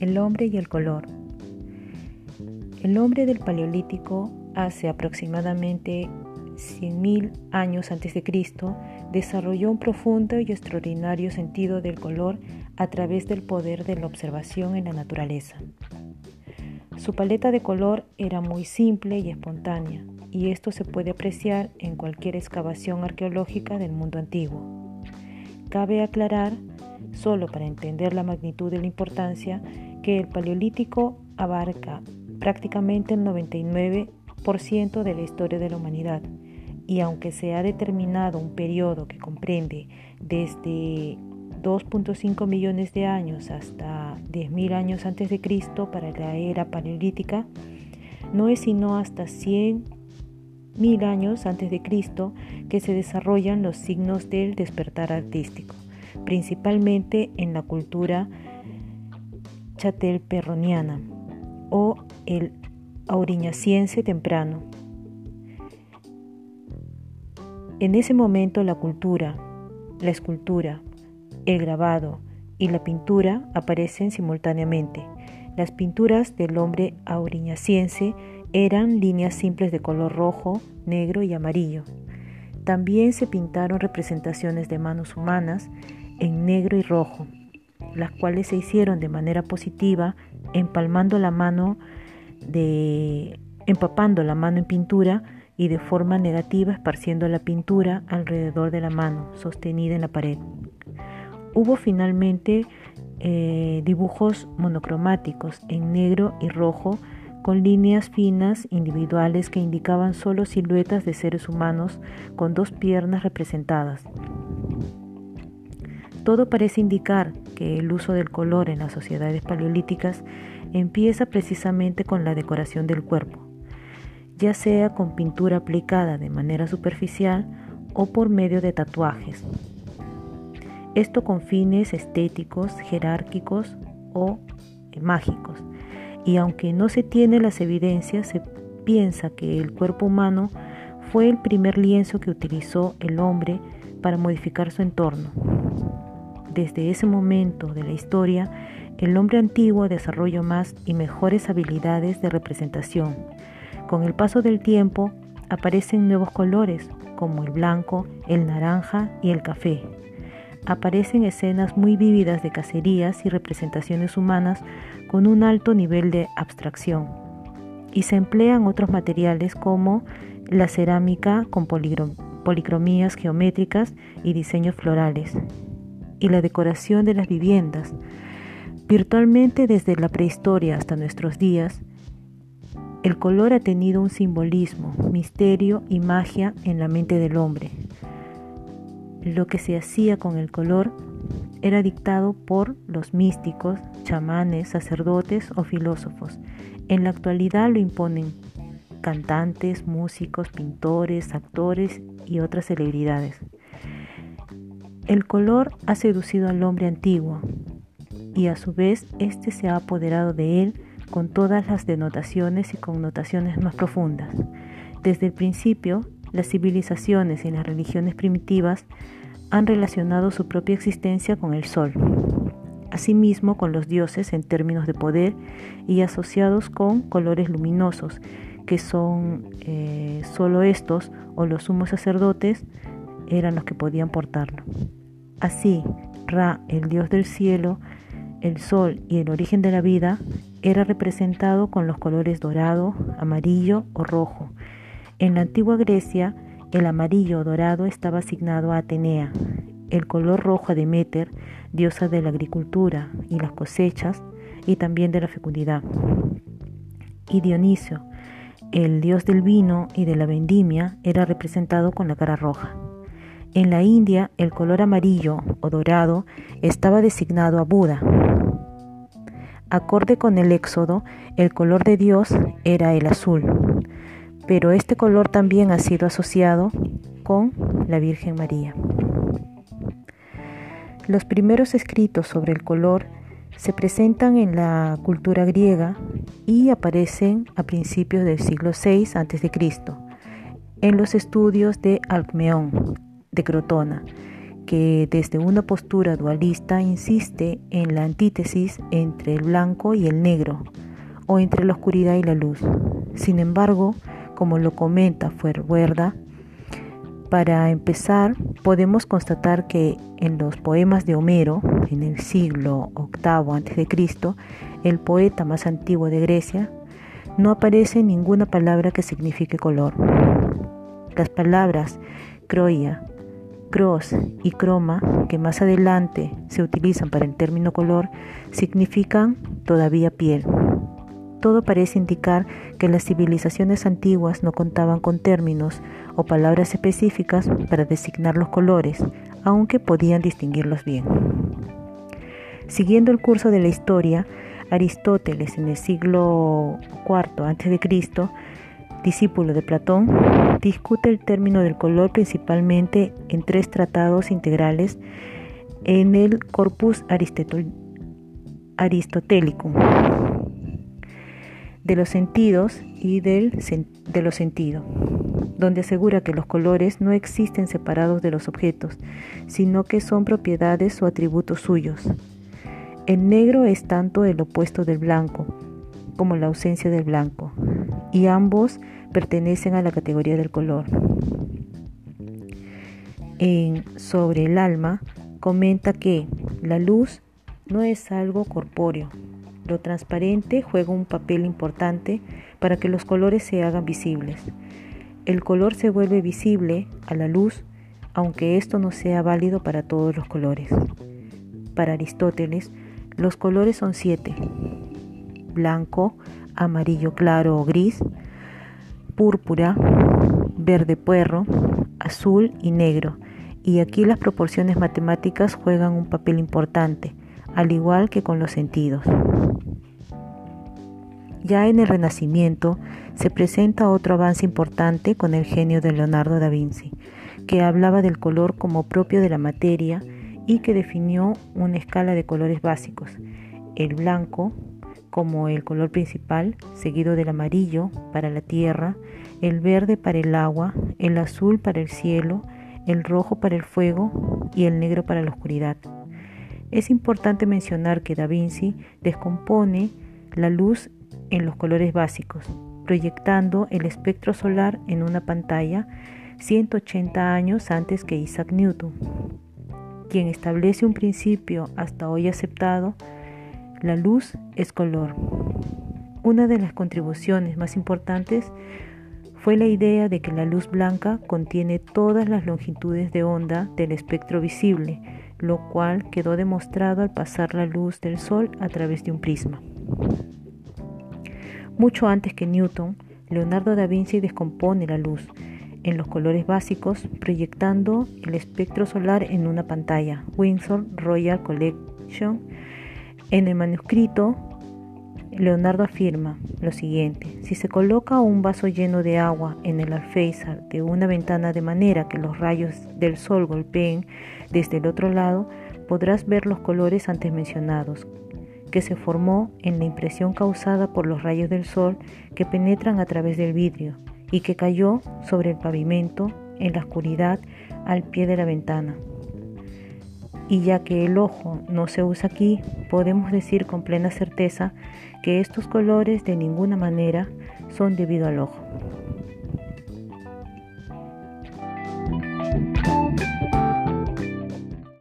El hombre y el color. El hombre del Paleolítico hace aproximadamente 100.000 años antes de Cristo desarrolló un profundo y extraordinario sentido del color a través del poder de la observación en la naturaleza. Su paleta de color era muy simple y espontánea, y esto se puede apreciar en cualquier excavación arqueológica del mundo antiguo. Cabe aclarar, solo para entender la magnitud de la importancia, que el Paleolítico abarca prácticamente el 99% de la historia de la humanidad. Y aunque se ha determinado un periodo que comprende desde 2.5 millones de años hasta 10.000 años antes de Cristo para la era paleolítica, no es sino hasta 100.000 años antes de Cristo que se desarrollan los signos del despertar artístico, principalmente en la cultura chatelperroniana o el auriñaciense temprano. En ese momento la cultura, la escultura, el grabado y la pintura aparecen simultáneamente. Las pinturas del hombre auriñaciense eran líneas simples de color rojo, negro y amarillo. También se pintaron representaciones de manos humanas en negro y rojo, las cuales se hicieron de manera positiva, empalmando la mano de empapando la mano en pintura y de forma negativa esparciendo la pintura alrededor de la mano sostenida en la pared. Hubo finalmente eh, dibujos monocromáticos en negro y rojo con líneas finas individuales que indicaban solo siluetas de seres humanos con dos piernas representadas. Todo parece indicar que el uso del color en las sociedades paleolíticas empieza precisamente con la decoración del cuerpo, ya sea con pintura aplicada de manera superficial o por medio de tatuajes. Esto con fines estéticos, jerárquicos o mágicos. Y aunque no se tiene las evidencias, se piensa que el cuerpo humano fue el primer lienzo que utilizó el hombre para modificar su entorno. Desde ese momento de la historia, el hombre antiguo desarrolló más y mejores habilidades de representación. Con el paso del tiempo aparecen nuevos colores como el blanco, el naranja y el café. Aparecen escenas muy vívidas de cacerías y representaciones humanas con un alto nivel de abstracción. Y se emplean otros materiales como la cerámica con policromías geométricas y diseños florales, y la decoración de las viviendas. Virtualmente desde la prehistoria hasta nuestros días, el color ha tenido un simbolismo, misterio y magia en la mente del hombre. Lo que se hacía con el color era dictado por los místicos, chamanes, sacerdotes o filósofos. En la actualidad lo imponen cantantes, músicos, pintores, actores y otras celebridades. El color ha seducido al hombre antiguo y a su vez éste se ha apoderado de él con todas las denotaciones y connotaciones más profundas. Desde el principio, las civilizaciones y las religiones primitivas han relacionado su propia existencia con el sol, asimismo con los dioses en términos de poder y asociados con colores luminosos, que son eh, solo estos o los sumos sacerdotes eran los que podían portarlo. Así, Ra, el dios del cielo, el sol y el origen de la vida, era representado con los colores dorado, amarillo o rojo. En la antigua Grecia, el amarillo o dorado estaba asignado a Atenea, el color rojo a Demeter, diosa de la agricultura y las cosechas, y también de la fecundidad. Y Dionisio, el dios del vino y de la vendimia, era representado con la cara roja. En la India, el color amarillo o dorado estaba designado a Buda. Acorde con el Éxodo, el color de Dios era el azul, pero este color también ha sido asociado con la Virgen María. Los primeros escritos sobre el color se presentan en la cultura griega y aparecen a principios del siglo VI a.C. en los estudios de Alcmeón, de Crotona, que desde una postura dualista insiste en la antítesis entre el blanco y el negro, o entre la oscuridad y la luz. Sin embargo, como lo comenta Fuerguerda, para empezar, podemos constatar que en los poemas de Homero, en el siglo VIII a.C., el poeta más antiguo de Grecia, no aparece ninguna palabra que signifique color. Las palabras croia, cross y croma, que más adelante se utilizan para el término color, significan todavía piel. Todo parece indicar que las civilizaciones antiguas no contaban con términos o palabras específicas para designar los colores, aunque podían distinguirlos bien. Siguiendo el curso de la historia, Aristóteles en el siglo IV a.C., discípulo de Platón, discute el término del color principalmente en tres tratados integrales en el Corpus Aristotelicum de los sentidos y del, de los sentidos, donde asegura que los colores no existen separados de los objetos, sino que son propiedades o atributos suyos. El negro es tanto el opuesto del blanco como la ausencia del blanco, y ambos pertenecen a la categoría del color. En Sobre el alma comenta que la luz no es algo corpóreo, lo transparente juega un papel importante para que los colores se hagan visibles. El color se vuelve visible a la luz, aunque esto no sea válido para todos los colores. Para Aristóteles, los colores son siete. Blanco, amarillo claro o gris, púrpura, verde puerro, azul y negro. Y aquí las proporciones matemáticas juegan un papel importante, al igual que con los sentidos. Ya en el Renacimiento se presenta otro avance importante con el genio de Leonardo da Vinci, que hablaba del color como propio de la materia y que definió una escala de colores básicos, el blanco como el color principal, seguido del amarillo para la tierra, el verde para el agua, el azul para el cielo, el rojo para el fuego y el negro para la oscuridad. Es importante mencionar que Da Vinci descompone la luz en los colores básicos, proyectando el espectro solar en una pantalla 180 años antes que Isaac Newton, quien establece un principio hasta hoy aceptado, la luz es color. Una de las contribuciones más importantes fue la idea de que la luz blanca contiene todas las longitudes de onda del espectro visible, lo cual quedó demostrado al pasar la luz del Sol a través de un prisma. Mucho antes que Newton, Leonardo da Vinci descompone la luz en los colores básicos, proyectando el espectro solar en una pantalla. Windsor Royal Collection. En el manuscrito, Leonardo afirma lo siguiente: si se coloca un vaso lleno de agua en el alféizar de una ventana de manera que los rayos del sol golpeen desde el otro lado, podrás ver los colores antes mencionados, que se formó en la impresión causada por los rayos del sol que penetran a través del vidrio y que cayó sobre el pavimento en la oscuridad al pie de la ventana. Y ya que el ojo no se usa aquí, podemos decir con plena certeza que estos colores de ninguna manera son debido al ojo.